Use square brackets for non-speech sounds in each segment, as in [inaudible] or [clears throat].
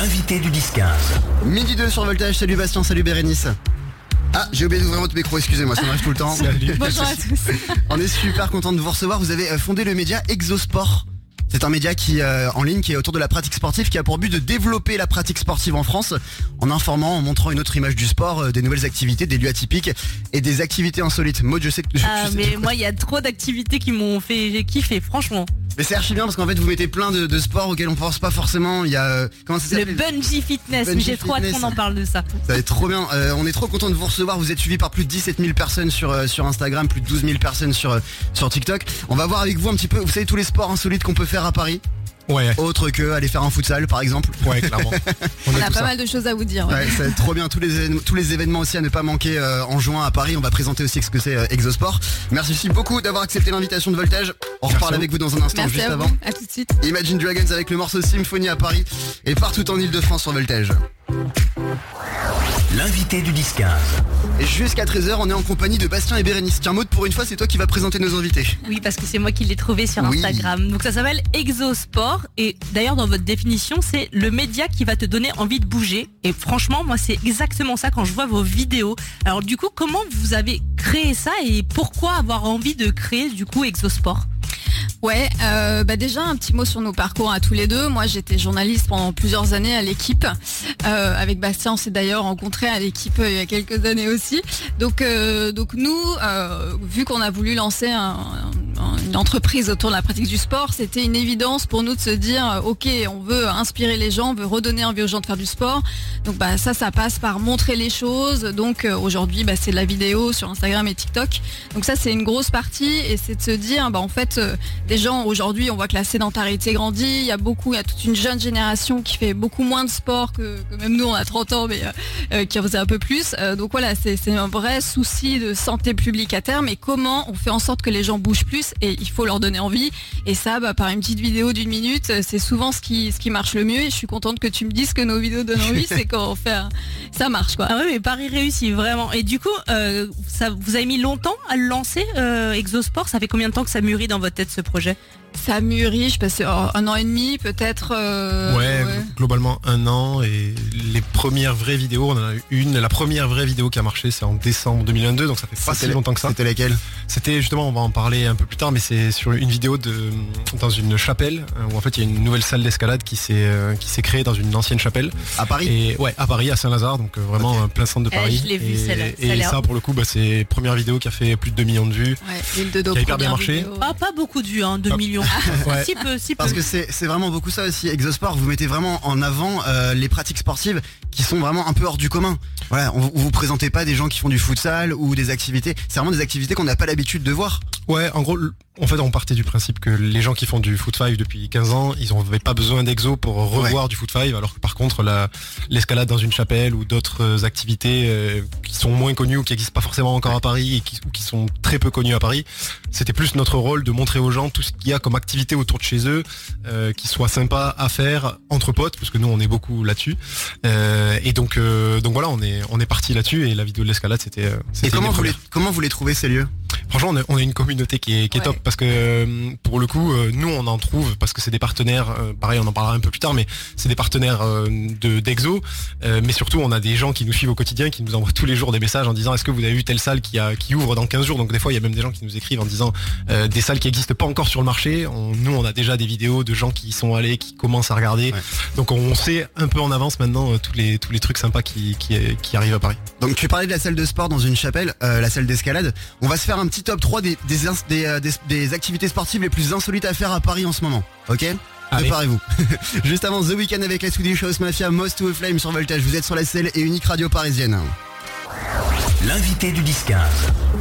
L'invité du 10-15. Midi 2 sur Voltage, salut Bastien, salut Bérénice. Ah, j'ai oublié d'ouvrir votre micro, excusez-moi, ça m'arrive tout le temps. [laughs] Bonjour à tous. On est super content de vous recevoir. Vous avez euh, fondé le média Exosport. C'est un média qui euh, en ligne qui est autour de la pratique sportive qui a pour but de développer la pratique sportive en France en informant, en montrant une autre image du sport, euh, des nouvelles activités, des lieux atypiques et des activités insolites. Maud, je sais que je- Ah, je sais- mais moi, il y a trop d'activités qui m'ont fait kiffer, franchement. mais c'est archi bien parce qu'en fait vous mettez plein de, de sports auxquels on pense pas forcément. Il y a euh, comment ça Le s'appelle bungee fitness, Bungee j'ai trop hâte fitness. qu'on en parle de ça. Ça va être trop bien. Euh, on est trop content de vous recevoir. Vous êtes suivi par plus de 17 000 personnes sur, euh, sur Instagram, plus de 12 000 personnes sur, euh, sur TikTok. On va voir avec vous un petit peu, vous savez, tous les sports insolites qu'on peut faire à Paris. Ouais, Autre que aller faire un futsal, par exemple. ouais, clairement. [laughs] On, a pas ça. mal de choses à vous dire. ouais. Ouais, ça va être trop bien. Tous les, événements- tous les événements aussi à ne pas manquer euh, en juin à Paris. On va présenter aussi ce que c'est euh, Exosport. Merci aussi beaucoup d'avoir accepté l'invitation de Voltage. On reparle avec vous dans un instant, Merci juste à avant. À tout de suite. Imagine Dragons avec le morceau Symphony à Paris et partout en Ile-de-France sur Voltage. L'invité du 10-15. Et jusqu'à 13h, on est en compagnie de Bastien et Bérénice. Tiens, Maud, pour une fois, c'est toi qui vas présenter nos invités. Oui, parce que c'est moi qui l'ai trouvé sur Oui. Instagram. Donc ça s'appelle Exosport. Et d'ailleurs, dans votre définition, c'est le média qui va te donner envie de bouger. Et franchement, moi, c'est exactement ça quand je vois vos vidéos. Alors du coup, comment vous avez créé ça et pourquoi avoir envie de créer du coup Exosport? Ouais, euh, bah déjà un petit mot sur nos parcours à tous les deux. Moi, j'étais journaliste pendant plusieurs années à l'équipe. Euh, avec Bastien, on s'est d'ailleurs rencontré à l'équipe euh, il y a quelques années aussi. Donc, donc nous, vu qu'on a voulu lancer un- un- une entreprise autour de la pratique du sport, c'était une évidence pour nous de se dire, ok, on veut inspirer les gens, on veut redonner envie aux gens de faire du sport. Donc, bah ça, ça passe par montrer les choses. Donc, aujourd'hui, bah, c'est de la vidéo sur Instagram et TikTok. Donc ça, c'est une grosse partie et c'est de se dire, bah en fait, des gens aujourd'hui, on voit que la sédentarité grandit. Il y a beaucoup, il y a toute une jeune génération qui fait beaucoup moins de sport que, que même nous, on a 30 ans, mais euh, euh, qui en faisait un peu plus. Euh, donc voilà, c'est un vrai souci de santé publique à terme. Et comment on fait en sorte que les gens bougent plus et il faut leur donner envie. Et ça, bah, par une petite vidéo d'une minute, c'est souvent ce qui, ce qui marche le mieux. Et je suis contente que tu me dises que nos vidéos donnent envie, [laughs] c'est quand on fait, un- ça marche quoi. Ah ouais, mais Paris réussit vraiment. Et du coup, euh, ça, vous avez mis longtemps à le lancer, Exosport? Ça fait combien de temps que ça mûrit dans votre tête ce projet? projet Ça mûrit, je passe un an et demi peut-être. euh, ouais, globalement un an et les premières vraies vidéos, on en a eu une. La première vraie vidéo qui a marché, c'est en décembre 2022, donc ça fait pas si longtemps que ça. C'était laquelle? C'était justement, on va en parler un peu plus tard, mais c'est sur une vidéo de dans une chapelle euh, où en fait il y a une nouvelle salle d'escalade qui s'est euh, qui s'est créée dans une ancienne chapelle. À Paris? Et ouais, à Paris, à Saint-Lazare, donc vraiment plein centre de Eh, Paris. je l'ai vu, et, celle-là. Ça et ça, pour le coup, bah, c'est première vidéo qui a fait plus de 2 millions de vues. Ouais, l'île de Do, Qui a hyper bien marché. vidéo. Ah, pas beaucoup de vues, hein, 2 Ah. Millions. [laughs] Ouais. si peu, si peu. Parce que c'est vraiment beaucoup ça aussi, Exosport, vous mettez vraiment en avant euh, les pratiques sportives qui sont vraiment un peu hors du commun. Voilà, on, vous- vous présentez pas des gens qui font du futsal ou des activités, c'est vraiment des activités qu'on n'a pas l'habitude de voir. Ouais, en gros, en fait, on partait du principe que les gens qui font du foot five depuis 15 ans, ils n'avaient pas besoin d'exo pour revoir du foot five, alors que par contre, la- l'escalade dans une chapelle ou d'autres euh, activités euh, qui sont moins connues ou qui n'existent pas forcément encore à Paris et qui, ou qui sont très peu connues à Paris, c'était plus notre rôle de montrer aux gens tout ce qu'il y a comme activité autour de chez eux, euh, qui soit sympa à faire entre potes, parce que nous, on est beaucoup là-dessus. Euh, et donc, donc voilà, on est, on est parti là-dessus et la vidéo de l'escalade, c'était. Et comment vous, les, comment vous les trouvez ces lieux? Franchement, on a, a une communauté qui est, qui est Ouais. top parce que euh, pour le coup, euh, nous on en trouve parce que c'est des partenaires. euh, pareil, on en parlera un peu plus tard, mais c'est des partenaires de d'Exo. mais surtout, on a des gens qui nous suivent au quotidien, qui nous envoient tous les jours des messages en disant est-ce que vous avez vu telle salle qui a qui ouvre dans 15 jours? Donc des fois, il y a même des gens qui nous écrivent en disant euh, des salles qui n'existent pas encore sur le marché. On- nous, on a déjà des vidéos de gens qui y sont allés, qui commencent à regarder. Ouais. Donc on sait un peu en avance maintenant euh, tous les tous les trucs sympas qui qui, qui arrivent à Paris. Donc tu parlais de la salle de sport dans une chapelle, euh, la salle d'escalade. On va se faire un petit top 3 des, des, ins- des, euh, des- des activités sportives les plus insolites à faire à Paris en ce moment. Ok? Préparez-vous. [laughs] Juste avant The Weeknd avec la Swedish House Mafia, Most to a Flame sur Voltage. Vous êtes sur la selle et unique radio parisienne. L'invité du 10-15.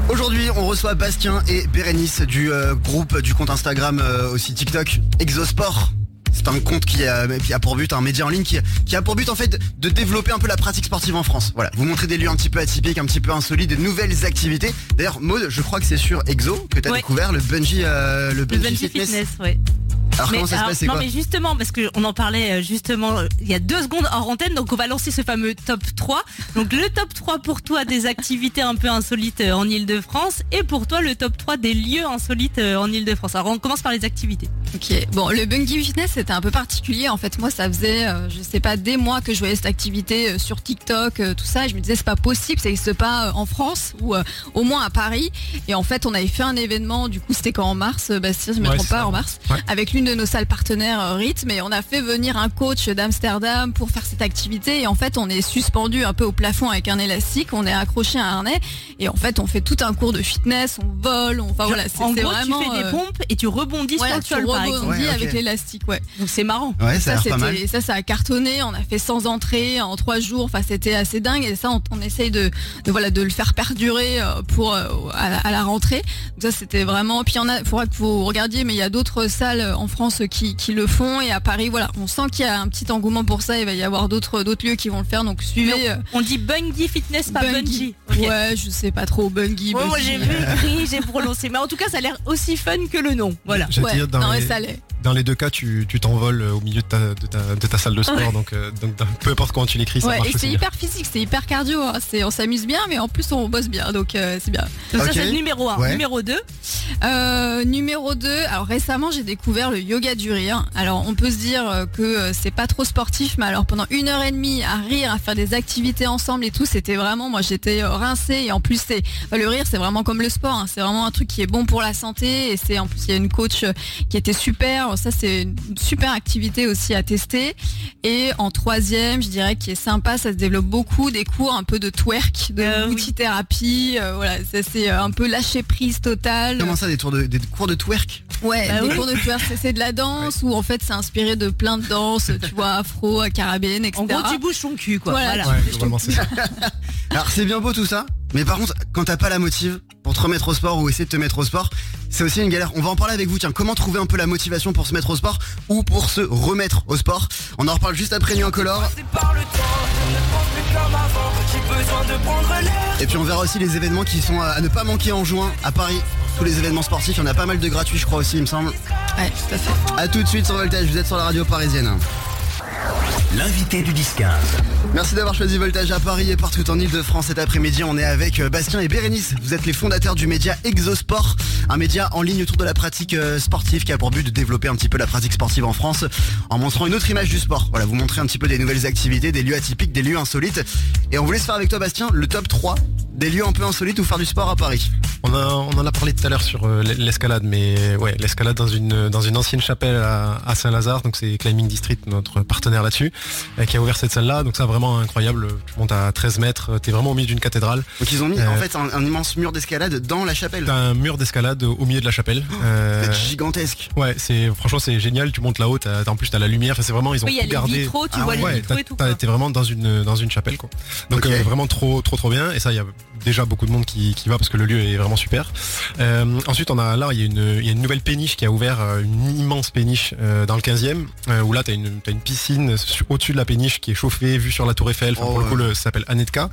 Aujourd'hui, on reçoit Bastien et Bérénice du euh, groupe du compte Instagram euh, aussi TikTok Exosport. C'est un compte qui a, qui a pour but, un média en ligne qui, qui a pour but en fait de développer un peu la pratique sportive en France. Voilà, vous montrez des lieux un petit peu atypiques, un petit peu insolites, de nouvelles activités. D'ailleurs, Maud, je crois que c'est sur Exo que tu as Ouais. découvert le bungee, euh, le Le bungee bungee fitness. fitness, ouais. Alors Mais, comment ça se alors, passe C'est non quoi mais justement parce que on en parlait euh, justement euh, il y a deux secondes hors antenne donc on va lancer ce fameux top 3 donc le top 3 pour toi des activités un peu insolites euh, en Ile-de-France et pour toi le top 3 des lieux insolites en Ile-de-France alors on commence par les activités Ok, bon, le Bungie Fitness c'était un peu particulier. En fait, moi, ça faisait, je sais pas, des mois que je voyais cette activité sur TikTok, tout ça. Et je me disais, c'est pas possible, ça n'existe pas en France ou au moins à Paris. Et en fait, on avait fait un événement. Du coup, c'était quand en mars, Bastien, je me Ouais, trompe pas, ça. en mars, Ouais. avec l'une de nos salles partenaires euh, Rythme. Et on a fait venir un coach d'Amsterdam pour faire cette activité. Et en fait, on est suspendu un peu au plafond avec un élastique. On est accroché à un harnais. Et en fait, on fait tout un cours de fitness. On vole. On, enfin voilà, c'est en c'est gros vraiment. tu fais des euh, pompes et tu rebondis sur le tu sol par exemple rebondis Ouais, ok. avec l'élastique, ouais. donc c'est marrant Ouais, ça a Ça, pas ça, ça a cartonné. On a fait 100 entrées en trois jours. Enfin, c'était assez dingue. Et ça, on, on essaye de, de, voilà, de le faire perdurer euh, pour à, la, à la rentrée. Donc ça, c'était vraiment. Puis il y en a. Faudra que vous regardiez, mais il y a d'autres salles en France qui, qui le font. Et à Paris, voilà, on sent qu'il y a un petit engouement pour ça. Il va y avoir d'autres, d'autres lieux qui vont le faire. Donc suivez. on dit bungee fitness pas bungee, Ok. Ouais, je sais pas trop. Ouais, moi bungee. j'ai vu écrit, j'ai prononcé. Mais en tout cas, ça a l'air aussi fun que le nom. Voilà. Ouais, dire, dans, non, les, mais ça l'est. Dans les deux cas, tu tu t'envoles euh, au milieu de ta, de ta, de ta salle de sport. Donc, euh, donc peu importe comment tu l'écris, ça Ouais, marche et aussi c'est hyper physique, c'est hyper cardio. hein. C'est, on s'amuse bien, mais en plus on bosse bien, donc euh, c'est bien. Donc Ok. ça c'est le numéro 1. Ouais. Numéro 2. Euh, numéro 2, alors récemment j'ai découvert le yoga du rire. Alors on peut se dire que c'est pas trop sportif, mais alors pendant une heure et demie à rire, à faire des activités ensemble et tout, c'était vraiment, moi j'étais rincée et en plus c'est enfin, le rire c'est vraiment comme le sport, hein. c'est vraiment un truc qui est bon pour la santé et c'est en plus il y a une coach qui était super, ça c'est une super activité aussi à tester. Et en troisième, je dirais qui est sympa, ça se développe beaucoup des cours un peu de twerk, de Euh, oui. thérapie, euh, voilà, ça c'est euh, un peu lâcher prise totale. Comment ça, des, tours de, des cours de twerk? Ouais, Bah des oui. cours de twerk, c'est- c'est de la danse [laughs] où en fait c'est inspiré de plein de danses, tu vois, afro, carabine, etc. En gros, tu bouges ton cul, quoi. Voilà, Ouais, ça. [laughs] Alors c'est bien beau tout ça, mais par contre, quand t'as pas la motive pour te remettre au sport ou essayer de te mettre au sport, c'est aussi une galère. On va en parler avec vous. Tiens, comment trouver un peu la motivation pour se mettre au sport ou pour se remettre au sport? On en reparle juste après Nuit Incolore. Et puis on verra aussi les événements qui sont à ne pas manquer en juin à Paris. Tous les événements sportifs, il y en a pas mal de gratuits, je crois aussi, il me semble. Ouais, tout à fait. A tout de suite sur Voltage, vous êtes sur la radio parisienne. L'invité du 10-15. Merci d'avoir choisi Voltage à Paris et partout en Ile-de-France cet après-midi. On est avec euh, Bastien et Bérénice. Vous êtes les fondateurs du média Exosport, un média en ligne autour de la pratique euh, sportive qui a pour but de développer un petit peu la pratique sportive en France en montrant une autre image du sport. Voilà, vous montrer un petit peu des nouvelles activités, des lieux atypiques, des lieux insolites. Et on voulait se faire avec toi Bastien le top 3 des lieux un peu insolites où faire du sport à Paris. On, a, on en a parlé tout à l'heure sur euh, l'escalade, mais ouais, l'escalade dans une, dans une ancienne chapelle à, à Saint-Lazare, donc c'est Climbing District, notre partenaire là-dessus, euh, qui a ouvert cette salle-là, donc ça vraiment incroyable, tu montes à 13 mètres, t'es vraiment au milieu d'une cathédrale, Donc ils ont mis Euh. en fait un, un immense mur d'escalade dans la chapelle. t'as un mur d'escalade au milieu de la chapelle. Euh, C'est [laughs] gigantesque. ouais, c'est franchement c'est génial, tu montes là-haut, en plus t'as la lumière, enfin, c'est vraiment, ils ont Oui, il y a tout les gardé. vitraux, tu Ah vois ouais, les et tout. t'es vraiment dans une dans une chapelle quoi. Donc euh, vraiment trop trop trop bien et ça il y a déjà beaucoup de monde qui, qui va parce que le lieu est vraiment super. Euh, ensuite on a là il y a une il y a une nouvelle péniche qui a ouvert euh, une immense péniche euh, dans le 15e euh, où là t'as une t'as une piscine sur- au-dessus de la péniche qui est chauffée vue sur la Tour Eiffel. Enfin, Oh, pour le coup le- ça s'appelle Anetka.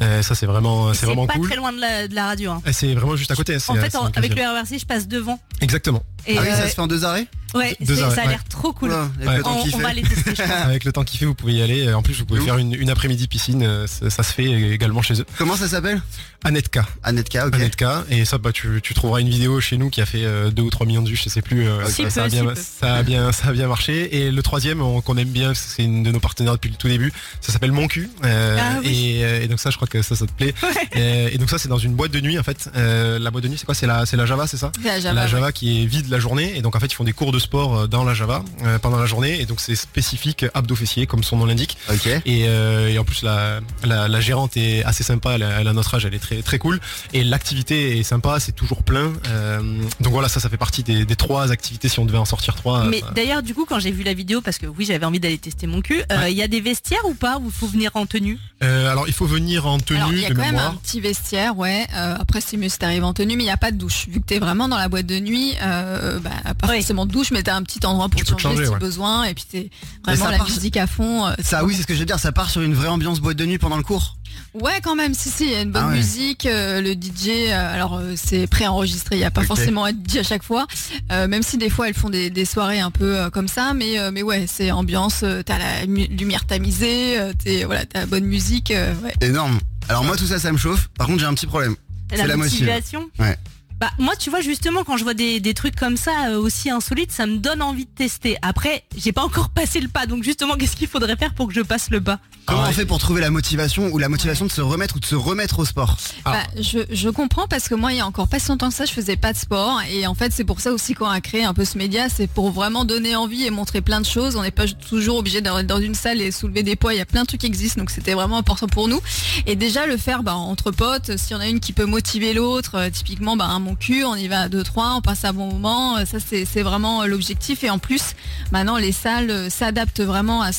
Euh, ça c'est vraiment c'est C'est vraiment pas cool. très loin de la, de la radio. hein. C'est vraiment juste à côté. c'est- En fait, en- avec 15e. le RRC, je passe devant. Exactement. Et ah oui, ça euh, se fait en deux arrêts ouais, Deux ça a ouais. l'air trop cool. Avec Ouais. le temps On, qu'il on fait. va les tester, je [laughs] pense. Avec le temps qu'il fait, vous pouvez y aller. En plus, vous pouvez faire une, une après-midi piscine. euh, Ça, ça se fait également chez eux. Comment ça s'appelle? Anetka. Anetka, ok. Anetka et ça bah tu, tu trouveras une vidéo chez nous qui a fait 2 ou 3 millions de vues je sais plus euh, Si ça, a bien, si ça a bien ça a bien marché et le troisième on- qu'on aime bien c'est une de nos partenaires depuis le tout début ça s'appelle Mon cul euh, Ah oui. et, euh, et donc ça je crois que ça ça te plaît et, et donc ça c'est dans une boîte de nuit en fait Euh, la boîte de nuit c'est quoi? C'est la c'est la Java c'est ça? La Java, la ouais. Java qui est vide la journée et donc en fait ils font des cours de sport euh, dans la Java euh, pendant la journée et donc c'est spécifique abdos fessiers comme son nom l'indique Ok. et, euh, et en plus la, la, la gérante est assez sympa, elle a, elle a notre âge, elle est très très cool. Et l'activité est sympa, c'est toujours plein. Euh, donc voilà, ça ça fait partie des, des trois activités si on devait en sortir trois. Mais euh, d'ailleurs, du coup, quand j'ai vu la vidéo, parce que oui, j'avais envie d'aller tester mon cul, euh, il y a des vestiaires ou pas? Où il faut venir en tenue? Euh, alors il faut venir en tenue il y a quand même mémoire. un petit vestiaire, ouais. Euh, après, c'est mieux si t'arrives en tenue, mais il n'y a pas de douche. Vu que t'es vraiment dans la boîte de nuit, euh, bah, pas Oui. forcément de douche, mais t'as un petit endroit pour Tu te changer, changer, si ouais. besoin. Et puis, c'est Mais vraiment ça la part- musique à fond. euh, Ça oui, c'est ce que je veux dire, ça part sur une vraie ambiance boîte de nuit pendant le cours. Ouais, quand même, si, si, il y a une bonne Ah ouais. musique. euh, le DJ, euh, alors euh, c'est préenregistré, il n'y a pas Ok. forcément à être dit à chaque fois. Euh, même si des fois elles font des, des soirées un peu euh, comme ça, mais, euh, mais ouais, c'est ambiance, euh, t'as la lumière tamisée, euh, t'es, voilà, t'as la bonne musique. euh, ouais. Énorme. Alors moi tout ça ça me chauffe. Par contre j'ai un petit problème. La, C'est la motive. motivation? Ouais. Bah moi tu vois justement quand je vois des, des trucs comme ça euh, aussi insolites ça me donne envie de tester. Après j'ai pas encore [laughs] passé le pas donc justement qu'est-ce qu'il faudrait faire pour que je passe le pas? Comment on fait pour trouver la motivation ou la motivation de se remettre ou de se remettre au sport? Ah. Bah, je, je comprends parce que moi, il y a encore pas si longtemps que ça, je faisais pas de sport. Et en fait, c'est pour ça aussi qu'on a créé un peu ce média. C'est pour vraiment donner envie et montrer plein de choses. On n'est pas toujours obligé d'être dans une salle et soulever des poids. Il y a plein de trucs qui existent. Donc, c'était vraiment important pour nous. Et déjà, le faire bah, entre potes, s'il y en a une qui peut motiver l'autre, euh, typiquement, bah, un mon cul, on y va à deux, trois, on passe un bon moment. Euh, Ça, c'est c'est vraiment euh, l'objectif. Et en plus, maintenant, les salles euh, s'adaptent vraiment à,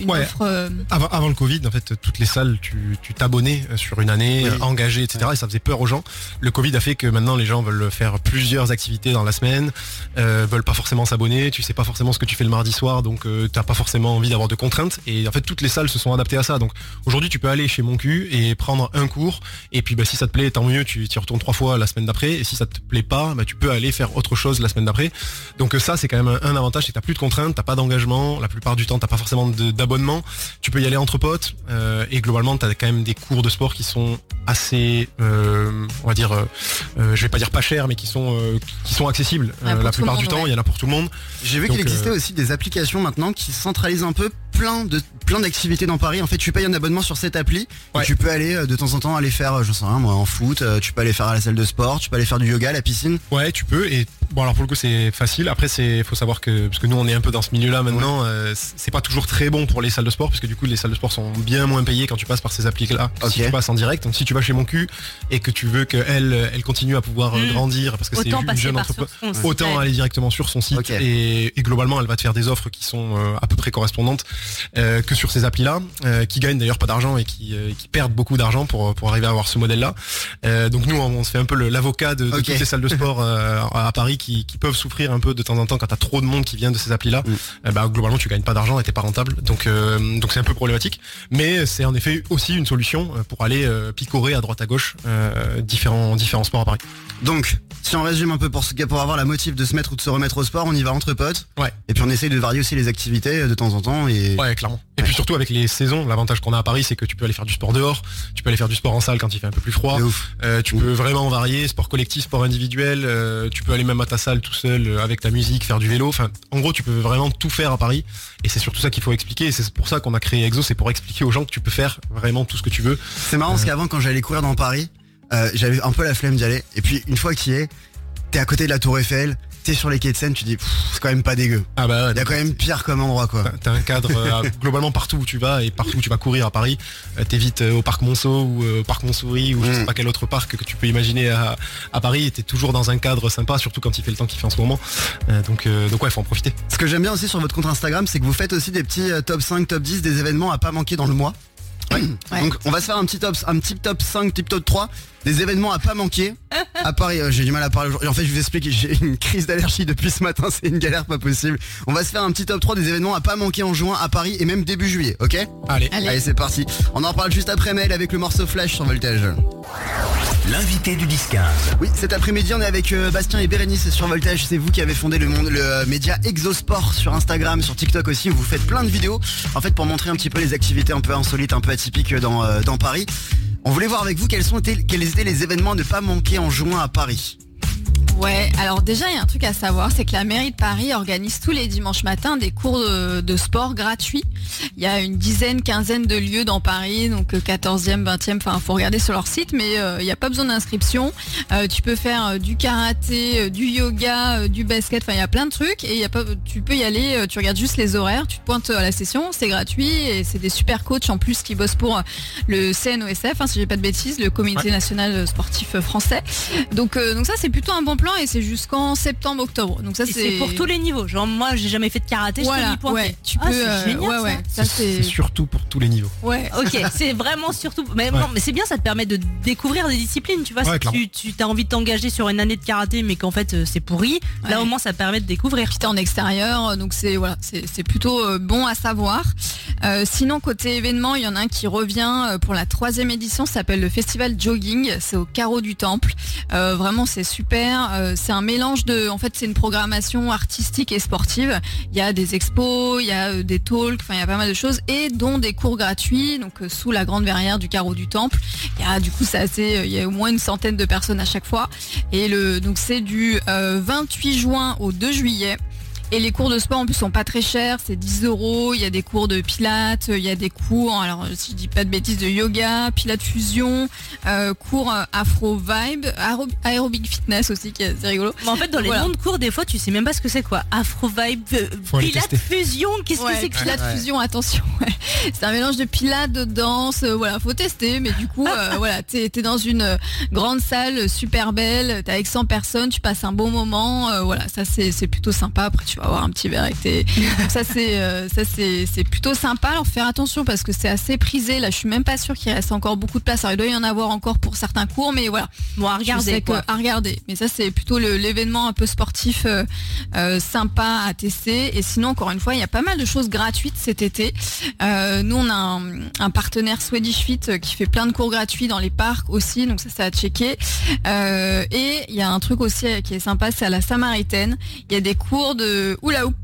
une Ouais. offre. Avant, avant le Covid, en fait, toutes les salles, tu tu t'abonnais sur une année, Oui. engagé, etc. Et ça faisait peur aux gens. Le Covid a fait que maintenant les gens veulent faire plusieurs activités dans la semaine, euh, veulent pas forcément s'abonner. Tu sais pas forcément ce que tu fais le mardi soir, donc euh, t'as pas forcément envie d'avoir de contraintes. Et en fait, toutes les salles se sont adaptées à ça. Donc aujourd'hui, tu peux aller chez mon cul et prendre un cours. Et puis, bah, si ça te plaît, tant mieux. Tu y retournes trois fois la semaine d'après. Et si ça te plaît pas, bah, tu peux aller faire autre chose la semaine d'après. Donc ça, c'est quand même un, un avantage, c'est que t'as plus de contraintes, t'as pas d'engagement. La plupart du temps, t'as pas forcément d'abonnement. Tu peux y aller entre potes. euh, et globalement, t'as quand même des cours de sport qui sont assez, euh, on va dire, euh, euh, je vais pas dire pas chers, mais qui sont euh, qui sont accessibles. Ouais, Euh, la plupart du temps, il y en a pour tout le monde. J'ai vu qu'il existait euh, aussi des applications maintenant qui centralisent un peu plein de plein d'activités dans Paris. En fait, tu payes un abonnement sur cette appli Ouais. et tu peux aller euh, de temps en temps aller faire, euh, je sais rien moi, en foot. euh, Tu peux aller faire à la salle de sport. Tu peux aller faire du yoga, à la piscine. Ouais, tu peux. Et bon, alors pour le coup, c'est facile. Après, c'est faut savoir que parce que nous, on est un peu dans ce milieu-là maintenant. euh, c'est pas toujours très bon pour les salles de sport parce que du coup, les salles de sport sont bien moins payées quand tu passes par ces applis-là. Si tu passes en direct. Donc, si tu vas chez mon cul et que tu veux qu'elle, elle continue à pouvoir euh, Mm. grandir parce que c'est une jeune entreprise. site, Autant aller directement sur son site et, et globalement elle va te faire des offres qui sont euh, à peu près correspondantes euh, que sur ces applis là qui gagnent d'ailleurs pas d'argent et qui, euh, qui perdent beaucoup d'argent pour, pour arriver à avoir ce modèle là donc nous on, on se fait un peu l'avocat de, toutes les salles de sport euh, à Paris qui, qui peuvent souffrir un peu de temps en temps quand t'as trop de monde qui vient de ces applis là Mm. bah, globalement tu gagnes pas d'argent et t'es pas rentable donc euh, donc c'est un peu problématique mais c'est en effet aussi une solution euh, pour aller euh, picorer à droite à gauche euh, différents différents sports à Paris Donc, si on résume un peu pour, ce- pour avoir la motive de se mettre ou de se remettre au sport, on y va entre potes. Ouais. Et puis on essaye de varier aussi les activités de temps en temps. Et Ouais, clairement. Et puis surtout avec les saisons, l'avantage qu'on a à Paris, c'est que tu peux aller faire du sport dehors, tu peux aller faire du sport en salle quand il fait un peu plus froid. Euh, tu peux vraiment varier, sport collectif, sport individuel. euh, tu peux aller même à ta salle tout seul euh, avec ta musique, faire du vélo. Enfin, en gros, tu peux vraiment tout faire à Paris. Et c'est surtout ça qu'il faut expliquer. Et c'est pour ça qu'on a créé Exo, c'est pour expliquer aux gens que tu peux faire vraiment tout ce que tu veux. C'est marrant parce qu'avant quand j'allais courir dans Paris, j'avais un peu la flemme d'y aller. Et puis une fois que tu y es, t'es à côté de la Tour Eiffel, t'es sur les quais de Seine, tu dis c'est quand même pas dégueu. Ah bah, Il y a quand même pire comme endroit quoi. T'as- un cadre euh, [laughs] globalement partout où tu vas et partout où tu vas courir à Paris. Euh, T'évites euh, au parc Monceau ou euh, au parc Montsouris ou je Mm. sais pas quel autre parc que tu peux imaginer à, à Paris. Et T'es toujours dans un cadre sympa, surtout quand il fait le temps qu'il fait en ce moment. Euh, donc, euh, donc ouais, faut en profiter. Ce que j'aime bien aussi sur votre compte Instagram, c'est que vous faites aussi des petits euh, top 5, top 10 des événements à pas manquer dans le mois. Ouais. [clears throat] Donc on va se faire un petit top, un petit top 5, petit top 3 des événements à pas manquer à Paris. Euh, J'ai du mal à parler aujourd'hui. En fait, je vous explique, j'ai une crise d'allergie depuis ce matin, [laughs] c'est une galère pas possible. On va se faire un petit top 3 des événements à pas manquer en juin à Paris et même début juillet, ok Allez. Allez. Allez, c'est parti. On en reparle juste après mail avec le morceau Flash sur Voltage. L'invité du 10-15. Oui, cet après-midi, on est avec euh, Bastien et Bérénice sur Voltage. C'est vous qui avez fondé le monde, le euh, média Exosport sur Instagram, sur TikTok aussi. Où vous faites plein de vidéos, en fait, pour montrer un petit peu les activités un peu insolites, un peu atypiques dans, euh, dans Paris. On voulait voir avec vous quels, étaient les événements à ne pas manquer en juin à Paris. Ouais, alors déjà, il y a un truc à savoir, c'est que la mairie de Paris organise tous les dimanches matins des cours de, de sport gratuits. Il y a une dizaine, quinzaine de lieux dans Paris, donc euh, 14e, 20e, enfin, faut regarder sur leur site, mais euh, il n'y a pas besoin d'inscription. Euh, tu peux faire euh, du karaté, euh, du yoga, euh, du basket, enfin, il y a plein de trucs et il y a pas, tu peux y aller, euh, tu regardes juste les horaires, tu te pointes à la session, c'est gratuit et c'est des super coachs en plus qui bossent pour euh, le CNOSF, hein, si j'ai pas de bêtises, le Comité national sportif français. Donc, euh, donc ça, c'est plutôt un bon plan et c'est jusqu'en septembre-octobre. Donc ça, c'est pour tous les niveaux. Genre moi j'ai jamais fait de karaté, je peux Voilà, m'y pointer. ouais, tu Ah, peux, c'est euh, génial, ouais, ça. ouais, ça C'est c'est, surtout pour tous les niveaux. ouais. [laughs] Ok, c'est vraiment surtout. Mais, Ouais. non, mais c'est bien, ça te permet de découvrir des disciplines. Tu vois, Ouais, si tu, tu as envie de t'engager sur une année de karaté, mais qu'en fait euh, c'est pourri, là au moins ça permet de découvrir. Puis t'es en extérieur, donc c'est voilà, c'est c'est plutôt euh, bon à savoir. Euh, sinon, côté événement, il y en a un qui revient pour la troisième édition, ça s'appelle le Festival Jogging, c'est au carreau du Temple. Euh, vraiment, c'est super. Euh, c'est un mélange de, en fait, c'est une programmation artistique et sportive. Il y a des expos, il y a euh, des talks, il y a pas mal de choses, et dont des cours gratuits, donc euh, sous la grande verrière du carreau du Temple. Il y a, du coup, c'est il y a au moins une centaine de personnes à chaque fois. Et le, donc c'est du euh, 28 juin au 2 juillet. Et les cours de sport en plus sont pas très chers, c'est 10 euros. Il y a des cours de pilates, il y a des cours, alors si je dis pas de bêtises, de yoga, pilates fusion, euh, cours afro vibe, aéro- aerobic fitness aussi qui est assez rigolo. Mais en fait, dans les Voilà. noms de cours, des fois, tu sais même pas ce que c'est quoi. Afro vibe, euh, Pilates fusion, qu'est-ce Ouais, que c'est que pilates Ouais. fusion, attention. ouais. C'est un mélange de pilates, de danse, euh, voilà, faut tester. Mais du coup, euh, [laughs] voilà, t'es es dans une grande salle super belle, t'es avec 100 personnes, tu passes un bon moment, euh, voilà, ça c'est c'est plutôt sympa. Après, tu vas avoir un petit verre avec tes. Donc ça c'est euh, ça c'est c'est plutôt sympa. Alors faire attention parce que c'est assez prisé. Là, je suis même pas sûre qu'il reste encore beaucoup de place. Alors il doit y en avoir encore pour certains cours, mais voilà. Bon, à regarder que- à regarder. Mais ça, c'est plutôt l'événement un peu sportif euh, euh, sympa à tester. Et sinon, encore une fois, il y a pas mal de choses gratuites cet été. Nous, on a un, un partenaire Swedish Fit qui fait plein de cours gratuits dans les parcs aussi. Donc ça, c'est à checker. Et il y a un truc aussi qui est sympa, c'est à la Samaritaine. Il y a des cours de hula hoop.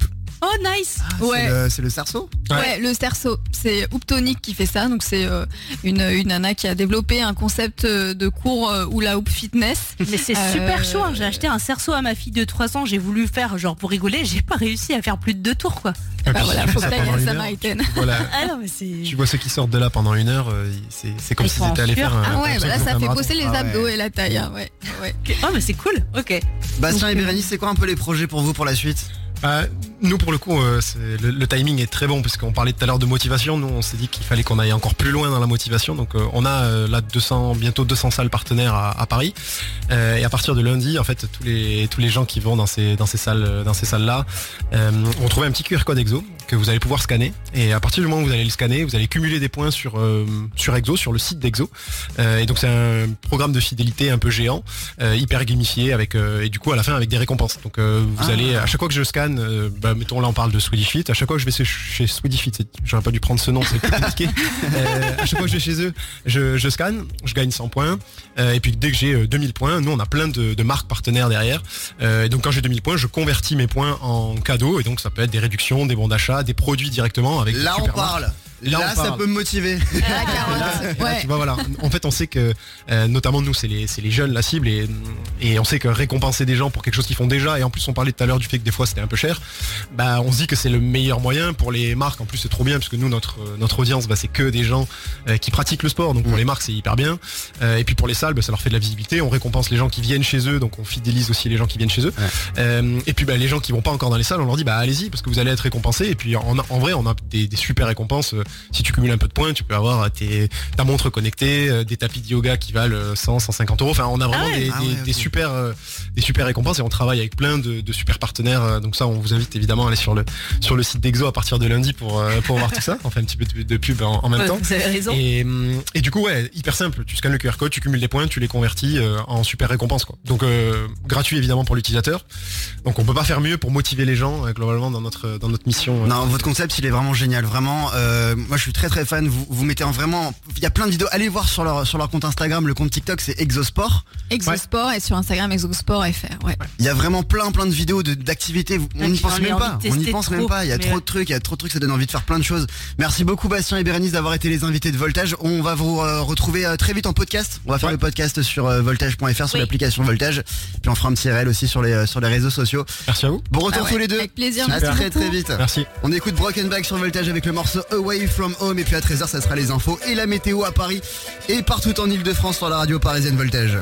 Oh, nice Ah, Ouais. C'est le, cerceau Ouais. Ouais, le cerceau. C'est Hooptonic qui fait ça. Donc c'est euh, une, une nana qui a développé un concept euh, de cours euh, hula hoop fitness. Mais c'est Euh, super chaud. hein. J'ai acheté un cerceau à ma fille de 3 ans. J'ai voulu faire, genre pour rigoler, j'ai pas réussi à faire plus de deux tours quoi. Et Bah voilà, si tu faut que une. Voilà. Ah non, mais c'est. Tu vois ceux qui sortent de là pendant une heure, c'est comme s'ils sont étaient allés en faire un. Ah ouais, bah là ça fait bosser les Ah abdos ouais. et la taille. hein, ouais, ouais. Oh, mais c'est cool. Ok. Bastien Donc, et Bérénice, c'est quoi un peu les projets pour vous pour la suite? Bah, nous pour le coup, euh, le, timing est très bon puisqu'on parlait tout à l'heure de motivation. Nous, on s'est dit qu'il fallait qu'on aille encore plus loin dans la motivation. Donc, euh, on a euh, là 200, bientôt 200 salles partenaires à, Paris. Euh, et à partir de lundi, en fait, tous les gens qui vont dans ces dans ces salles euh, dans ces salles là vont trouver un petit QR code Exo que vous allez pouvoir scanner. Et à partir du moment où vous allez le scanner, vous allez cumuler des points sur euh, sur Exo, sur le site d'Exo. Euh, et donc, c'est un programme de fidélité un peu géant, euh, hyper gamifié avec et du coup à la fin avec des récompenses. Donc, vous Ah. allez à chaque fois que je scanne, bah, mettons là on parle de Swedish Fit, à chaque fois que je vais chez- chez Swedish Fit, c'est- j'aurais pas dû prendre ce nom, c'est plus compliqué. [laughs] À chaque fois que je vais chez eux, je, je scanne, je gagne 100 points, et puis dès que j'ai euh, 2000 points, nous on a plein de, de marques partenaires derrière, et donc quand j'ai 2000 points, je convertis mes points en cadeaux, et donc ça peut être des réductions, des bons d'achat, des produits directement avec Là, on parle. Là, ça peut me motiver. [laughs] La Et là, carotte. et là, Ouais. tu vois, voilà. En fait, on sait que, euh, notamment nous, c'est les, jeunes la cible et, et on sait que récompenser des gens pour quelque chose qu'ils font déjà et en plus on parlait tout à l'heure du fait que des fois c'était un peu cher. Bah, on se dit que c'est le meilleur moyen pour les marques. En plus, c'est trop bien parce que nous, notre euh, notre audience, bah, c'est que des gens euh, qui pratiquent le sport. Donc pour Mm. les marques, c'est hyper bien. Euh, et puis pour les salles, bah, ça leur fait de la visibilité. On récompense les gens qui viennent chez eux, donc on fidélise aussi les gens qui viennent chez eux. Euh, et puis bah, les gens qui vont pas encore dans les salles, on leur dit bah allez-y parce que vous allez être récompensés. Et puis en, en vrai, on a des, des super récompenses. Euh, Si tu cumules un peu de points, tu peux avoir tes, ta montre connectée, euh, des tapis de yoga qui valent euh, 100, 150 euros. Enfin, on a vraiment ouais. des, Ah des- super, euh, des super récompenses et on travaille avec plein de, de super partenaires. Euh, Donc ça, on vous invite évidemment à aller sur le sur le site d'Exo à partir de lundi pour euh, pour voir tout ça. On fait un petit peu de, de pub en, en même Ouais, temps. Vous avez raison. Et, et du coup, ouais, hyper simple. Tu scannes le QR code, tu cumules des points, tu les convertis euh, en super récompense. Quoi. Donc euh, gratuit évidemment pour l'utilisateur. Donc on peut pas faire mieux pour motiver les gens euh, globalement dans notre dans notre mission. euh. Non, votre concept, il est vraiment génial. Vraiment, euh, moi, je suis très très fan. Vous, vous mettez en vraiment. Il y a plein de vidéos. Allez voir sur leur sur leur compte Instagram. Le compte TikTok, c'est Exosport. Exosport et sur Instagram Exosport FR. Ouais. Il y a vraiment plein plein de vidéos de- d'activités. Vous- On n'y pense même pas. On n'y pense même pas. Il y a trop ouais. de trucs. Il y a trop de trucs. Ça donne envie de faire plein de choses. Merci beaucoup, Bastien et Bérénice, d'avoir été les invités de Voltage. On va vous euh, retrouver euh, très vite en podcast. On va faire Ouais. le podcast sur euh, voltage.fr sur Oui. l'application Voltage. Puis on fera un petit RL aussi sur les euh, sur les réseaux sociaux. Merci à vous. Bon retour Ah ouais, tous les deux. Avec plaisir. À merci très beaucoup. très vite. Merci. On écoute Broken Back sur Voltage avec le morceau Away From Home et puis à 13h ça sera les infos et la météo à Paris et partout en Ile-de-France sur la radio parisienne Voltage.